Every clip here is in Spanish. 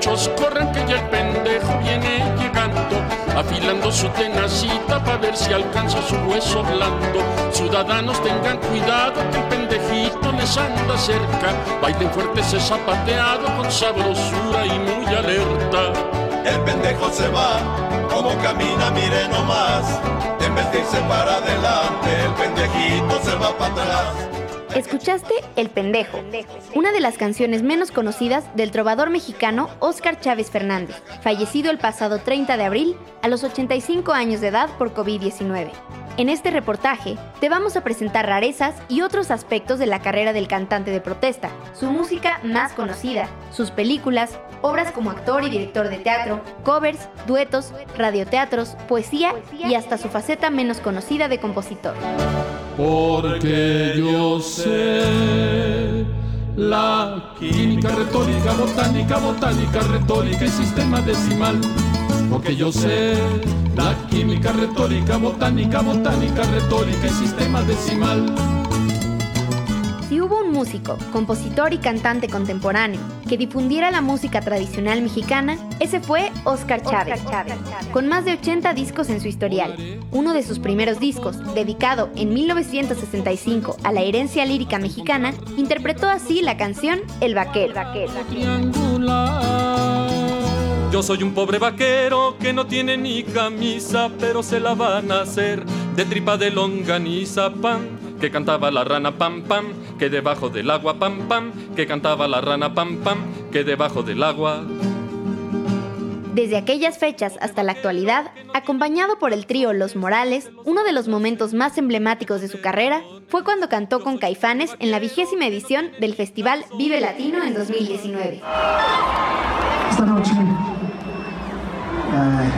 muchachos, corran que ya el pendejo viene llegando, afilando su tenacita para ver si alcanza su hueso blando. Ciudadanos tengan cuidado que el pendejito les anda cerca, bailen fuerte ese zapateado con sabrosura y muy alerta. El pendejo se va, como camina, mire nomás. En vez de irse para adelante, el pendejito se va para atrás. Escuchaste El Pendejo, una de las canciones menos conocidas del trovador mexicano Óscar Chávez Fernández, fallecido el pasado 30 de abril a los 85 años de edad por COVID-19. En este reportaje te vamos a presentar rarezas y otros aspectos de la carrera del cantante de protesta, su música más conocida, sus películas, obras como actor y director de teatro, covers, duetos, radioteatros, poesía y hasta su faceta menos conocida de compositor. Porque yo sé la química, retórica, botánica, botánica, retórica y sistema decimal. Porque yo sé la química, retórica, botánica, botánica, retórica y sistema decimal. Si hubo músico, compositor y cantante contemporáneo que difundiera la música tradicional mexicana, ese fue Oscar Chávez, con más de 80 discos en su historial. Uno de sus primeros discos, dedicado en 1965 a la herencia lírica mexicana, interpretó así la canción El Vaquero. Yo soy un pobre vaquero que no tiene ni camisa, pero se la van a hacer de tripa de longaniza, pam, que cantaba la rana pam pam, que debajo del agua pam pam, que cantaba la rana pam pam, que debajo del agua. Desde aquellas fechas hasta la actualidad, acompañado por el trío Los Morales, uno de los momentos más emblemáticos de su carrera fue cuando cantó con Caifanes en la vigésima edición del Festival Vive Latino en 2019. Esta noche, eh,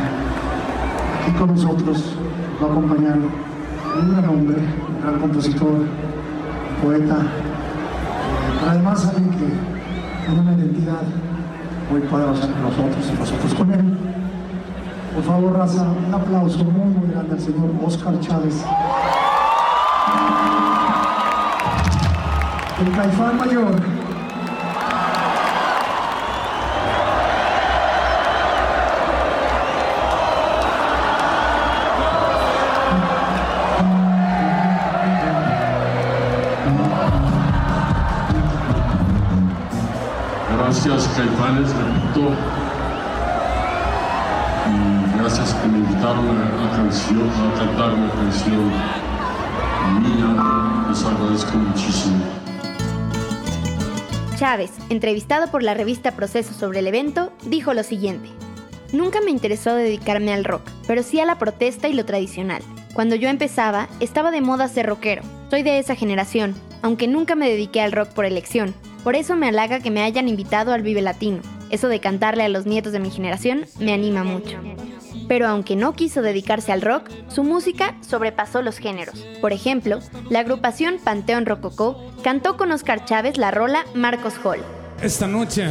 aquí con nosotros, va a acompañar un gran hombre, un gran compositor, poeta, eh, pero además alguien que tiene una identidad muy poderosa con nosotros y nosotros con él. Por favor, raza, un aplauso muy, muy grande al señor Oscar Chávez. El Caifán Mayor. Chávez, entrevistado por la revista Proceso sobre el evento, dijo lo siguiente. Nunca me interesó dedicarme al rock, pero sí a la protesta y lo tradicional. Cuando yo empezaba, estaba de moda ser rockero. Soy de esa generación, aunque nunca me dediqué al rock por elección. Por eso me halaga que me hayan invitado al Vive Latino. Eso de cantarle a los nietos de mi generación me anima mucho. Pero aunque no quiso dedicarse al rock, su música sobrepasó los géneros. Por ejemplo, la agrupación Panteón Rococó cantó con Oscar Chávez la rola Marcos Hall. Esta noche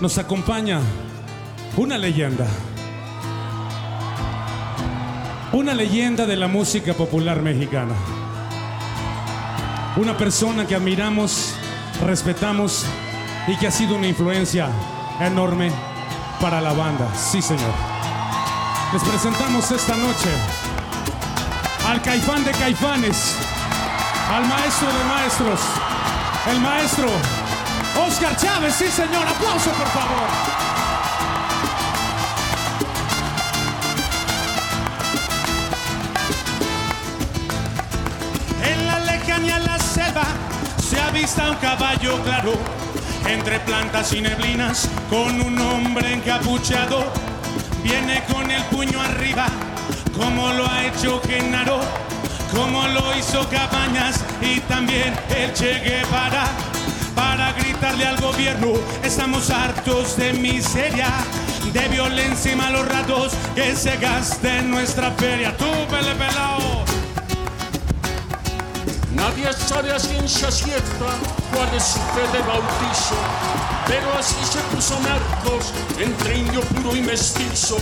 nos acompaña una leyenda. Una leyenda de la música popular mexicana. Una persona que admiramos, respetamos y que ha sido una influencia enorme para la banda. Sí, señor. Les presentamos esta noche al caifán de caifanes, al maestro de maestros, el maestro Oscar Chávez. Sí, señor. Aplauso, por favor. Lejanía la selva se avista un caballo claro entre plantas y neblinas con un hombre encapuchado. Viene con el puño arriba, como lo ha hecho Genaro, como lo hizo Cabañas y también el Che Guevara. Para gritarle al gobierno, estamos hartos de miseria, de violencia y malos ratos que se gasten nuestra feria. Tú, pele pelao. Nadie sabe a ciencia cierta cuál es su fe de bautizo, pero así se puso Marcos entre indio puro y mestizo,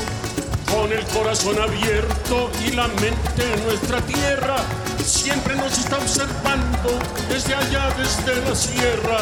con el corazón abierto y la mente en nuestra tierra. Siempre nos está observando desde allá, desde la sierra.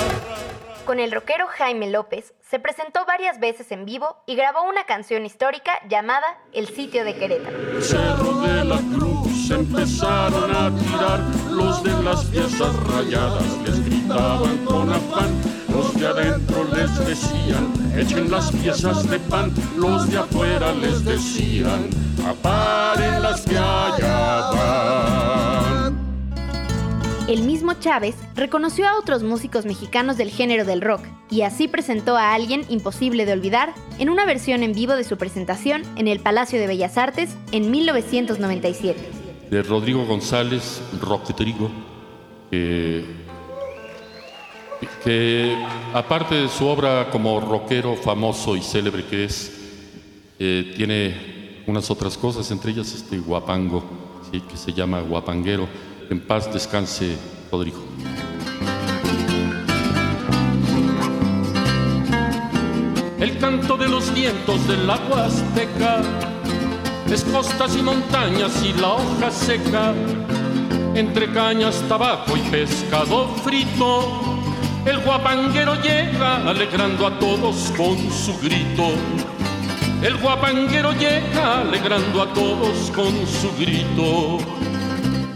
Con el rockero Jaime López se presentó varias veces en vivo y grabó una canción histórica llamada El sitio de Querétaro. Cerro de la Cruz empezaron a tirar, los de las piezas rayadas les gritaban con afán, los de adentro les decían, echen las piezas de pan, los de afuera les decían, aparen las que allá van. El mismo Chávez reconoció a otros músicos mexicanos del género del rock y así presentó a alguien imposible de olvidar en una versión en vivo de su presentación en el Palacio de Bellas Artes en 1997. De Rodrigo González, Rock de Trigo, que, que aparte de su obra como rockero famoso y célebre que es, eh, tiene unas otras cosas, entre ellas este guapango, que se llama guapanguero. En paz descanse, Rodrigo. El canto de los vientos del agua azteca es costas y montañas y la hoja seca, entre cañas, tabaco y pescado frito. El guapanguero llega alegrando a todos con su grito. El guapanguero llega alegrando a todos con su grito.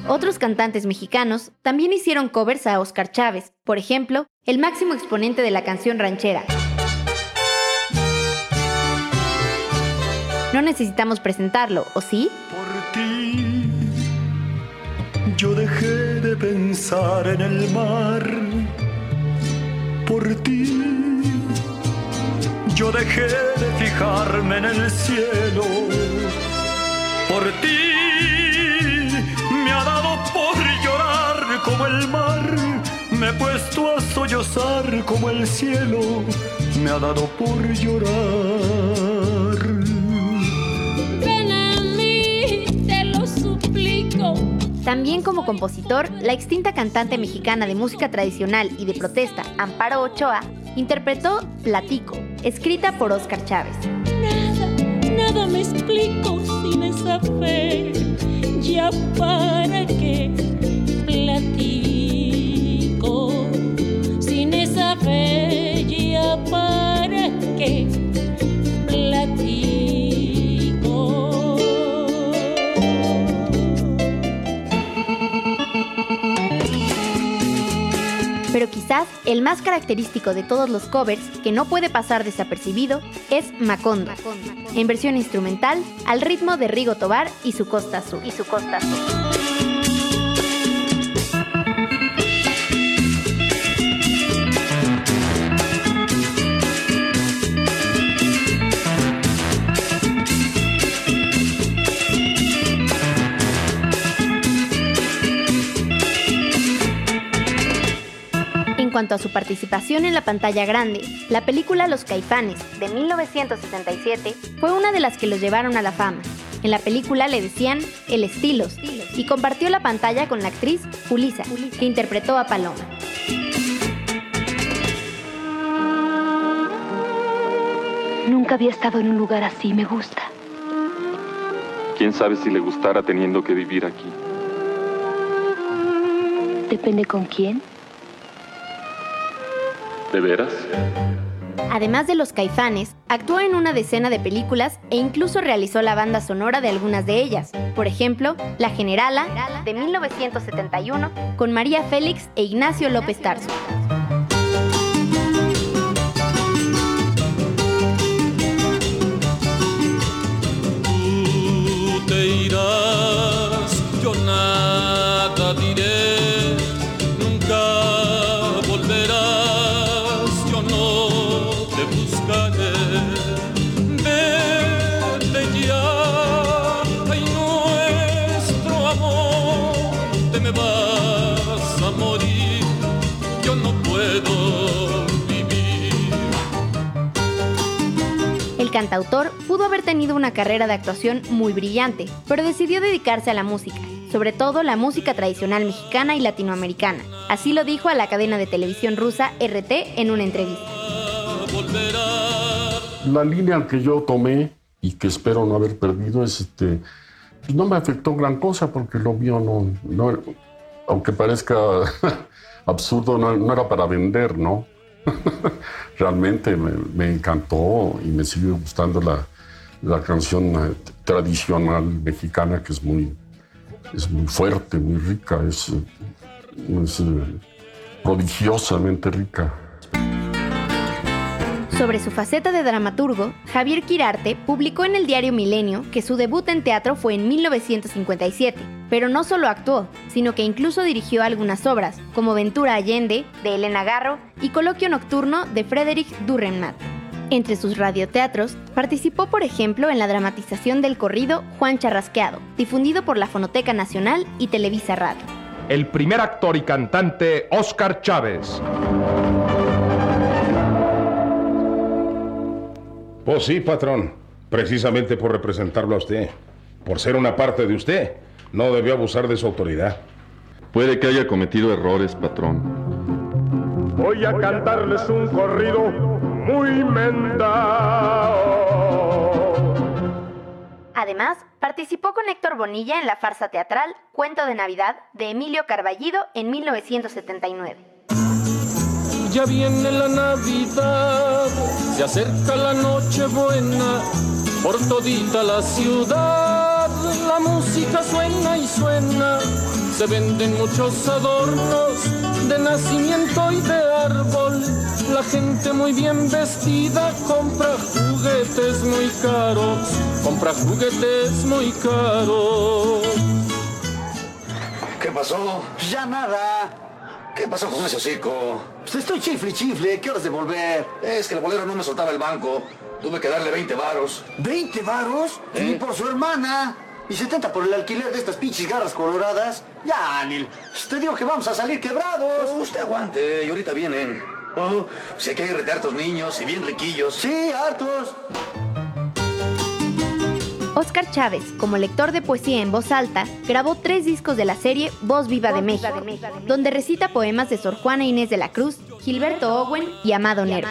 Otros cantantes mexicanos también hicieron covers a Oscar Chávez, por ejemplo, el máximo exponente de la canción ranchera. No necesitamos presentarlo, ¿o sí? Por ti yo dejé de pensar en el mar. Por ti yo dejé de fijarme en el cielo. Por ti me ha dado por llorar como el mar. Me he puesto a sollozar como el cielo. Me ha dado por llorar. También como compositor, la extinta cantante mexicana de música tradicional y de protesta, Amparo Ochoa, interpretó Platico, escrita por Oscar Chávez. Nada, nada me explico sin esa fe. Ya para qué platico. Sin esa fe, ya para qué quizás el más característico de todos los covers, que no puede pasar desapercibido, es Macondo, en versión instrumental, al ritmo de Rigo Tobar y su Costa Azul. Y su Costa Azul. Cuanto a su participación en la pantalla grande, la película Los Caifanes, de 1967, fue una de las que los llevaron a la fama. En la película le decían El Estilos y compartió la pantalla con la actriz Julisa, que interpretó a Paloma. Nunca había estado en un lugar así, me gusta. ¿Quién sabe si le gustara teniendo que vivir aquí? Depende con quién. ¿De veras? Además de los caifanes, actuó en una decena de películas e incluso realizó la banda sonora de algunas de ellas. Por ejemplo, La Generala, de 1971, con María Félix e Ignacio López Tarso. Cantautor pudo haber tenido una carrera de actuación muy brillante, pero decidió dedicarse a la música, sobre todo la música tradicional mexicana y latinoamericana. Así lo dijo a la cadena de televisión rusa RT en una entrevista. La línea que yo tomé y que espero no haber perdido es este. pues no me afectó gran cosa porque lo mío no. no aunque parezca absurdo, no era para vender, ¿no? Realmente me, encantó y me sigue gustando la, la canción eh, tradicional mexicana que es muy, es muy fuerte, muy rica, es, eh, prodigiosamente rica. Sobre su faceta de dramaturgo, Javier Quirarte publicó en el diario Milenio que su debut en teatro fue en 1957, pero no solo actuó, sino que incluso dirigió algunas obras, como Ventura Allende, de Elena Garro, y Coloquio Nocturno, de Frederick Durrenmatt. Entre sus radioteatros, participó por ejemplo en la dramatización del corrido Juan Charrasqueado, difundido por la Fonoteca Nacional y Televisa Radio. El primer actor y cantante, Oscar Chávez. Pues sí, patrón. Precisamente por representarlo a usted. Por ser una parte de usted. No debió abusar de su autoridad. Puede que haya cometido errores, patrón. Voy a cantarles un corrido muy mendao. Además, participó con Héctor Bonilla en la farsa teatral Cuento de Navidad de Emilio Carballido en 1979 ya viene la Navidad, se acerca la noche buena, por todita la ciudad, la música suena y suena, se venden muchos adornos de nacimiento y de árbol, la gente muy bien vestida compra juguetes muy caros, compra juguetes muy caros. ¿Qué pasó? Ya nada. ¿Qué pasó con ese hocico? Pues estoy chifle, chifle. ¿Qué horas de volver? Es que el bolero no me soltaba el banco. Tuve que darle 20 varos. ¿20 varos? Ni por su hermana. ¿Y 70 por el alquiler de estas pinches garras coloradas? Ya, Anil. Te digo que vamos a salir quebrados. Usted aguante. Y ahorita vienen. Oh, si hay que ir a hartos niños y bien riquillos. Sí, hartos. Oscar Chávez, como lector de poesía en voz alta, grabó tres discos de la serie Voz Viva de México, donde recita poemas de Sor Juana Inés de la Cruz, Gilberto Owen y Amado Nervo.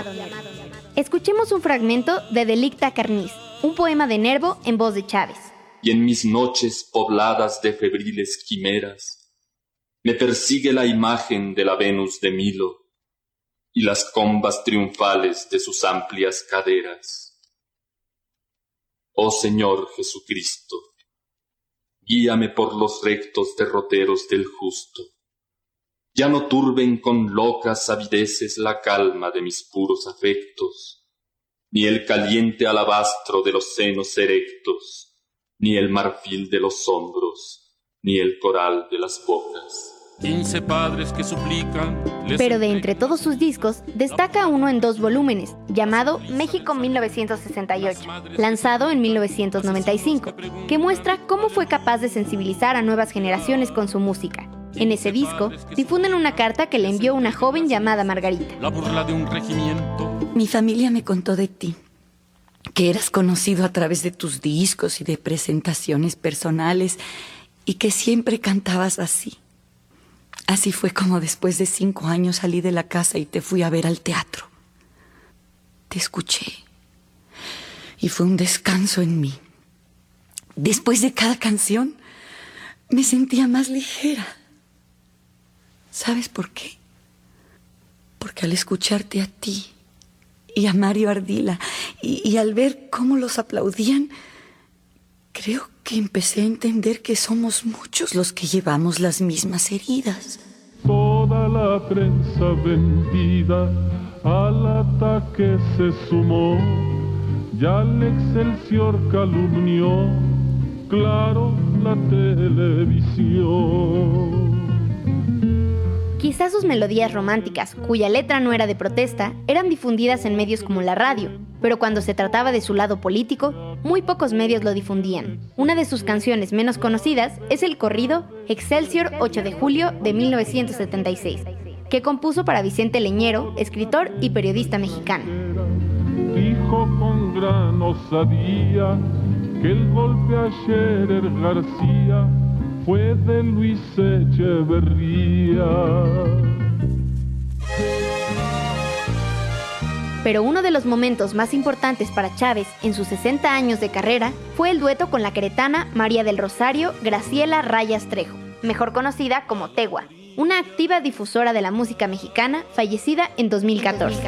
Escuchemos un fragmento de Delicta Carniz, un poema de Nervo en voz de Chávez. Y en mis noches pobladas de febriles quimeras, me persigue la imagen de la Venus de Milo y las combas triunfales de sus amplias caderas Oh Señor Jesucristo, guíame por los rectos derroteros del justo. Ya no turben con locas avideces la calma de mis puros afectos, ni el caliente alabastro de los senos erectos, ni el marfil de los hombros, ni el coral de las bocas. 15 padres que suplican. Pero de entre todos sus discos, destaca uno en dos volúmenes, llamado México 1968, lanzado en 1995, que muestra cómo fue capaz de sensibilizar a nuevas generaciones con su música. En ese disco, difunden una carta que le envió una joven llamada Margarita. La burla de un regimiento. Mi familia me contó de ti, que eras conocido a través de tus discos y de presentaciones personales, y que siempre cantabas así Así fue como después de cinco años salí de la casa y te fui a ver al teatro. Te escuché y fue un descanso en mí. Después de cada canción me sentía más ligera. ¿Sabes por qué? Porque al escucharte a ti y a Mario Ardila y, al ver cómo los aplaudían, creo que empecé a entender que somos muchos los que llevamos las mismas heridas. Toda la prensa vendida al ataque se sumó, ya el Excelsior calumnió, claro, la televisión. Quizás sus melodías románticas, cuya letra no era de protesta, eran difundidas en medios como la radio, pero cuando se trataba de su lado político, muy pocos medios lo difundían. Una de sus canciones menos conocidas es el corrido Excelsior 8 de julio de 1976, que compuso para Vicente Leñero, escritor y periodista mexicano. Dijo con gran osadía que el golpe a Scherer García fue de Luis Echeverría. Pero uno de los momentos más importantes para Chávez en sus 60 años de carrera fue el dueto con la queretana María del Rosario Graciela Rayas Trejo, mejor conocida como Tegua, una activa difusora de la música mexicana fallecida en 2014.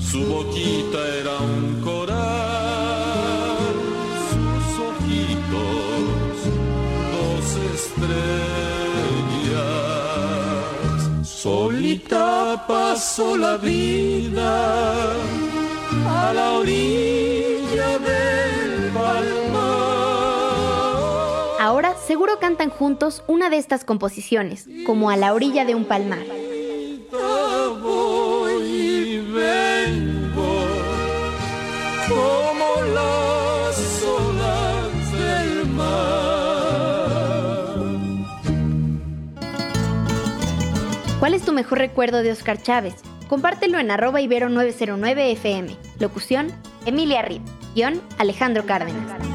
Su boquita era un pasó la vida a la orilla del palmar. Ahora seguro cantan juntos una de estas composiciones, como a la orilla de un palmar. ¿Cuál es tu mejor recuerdo de Oscar Chávez? Compártelo en arroba ibero909fm. Locución, Emilia Reed. Guión, Alejandro Cárdenas.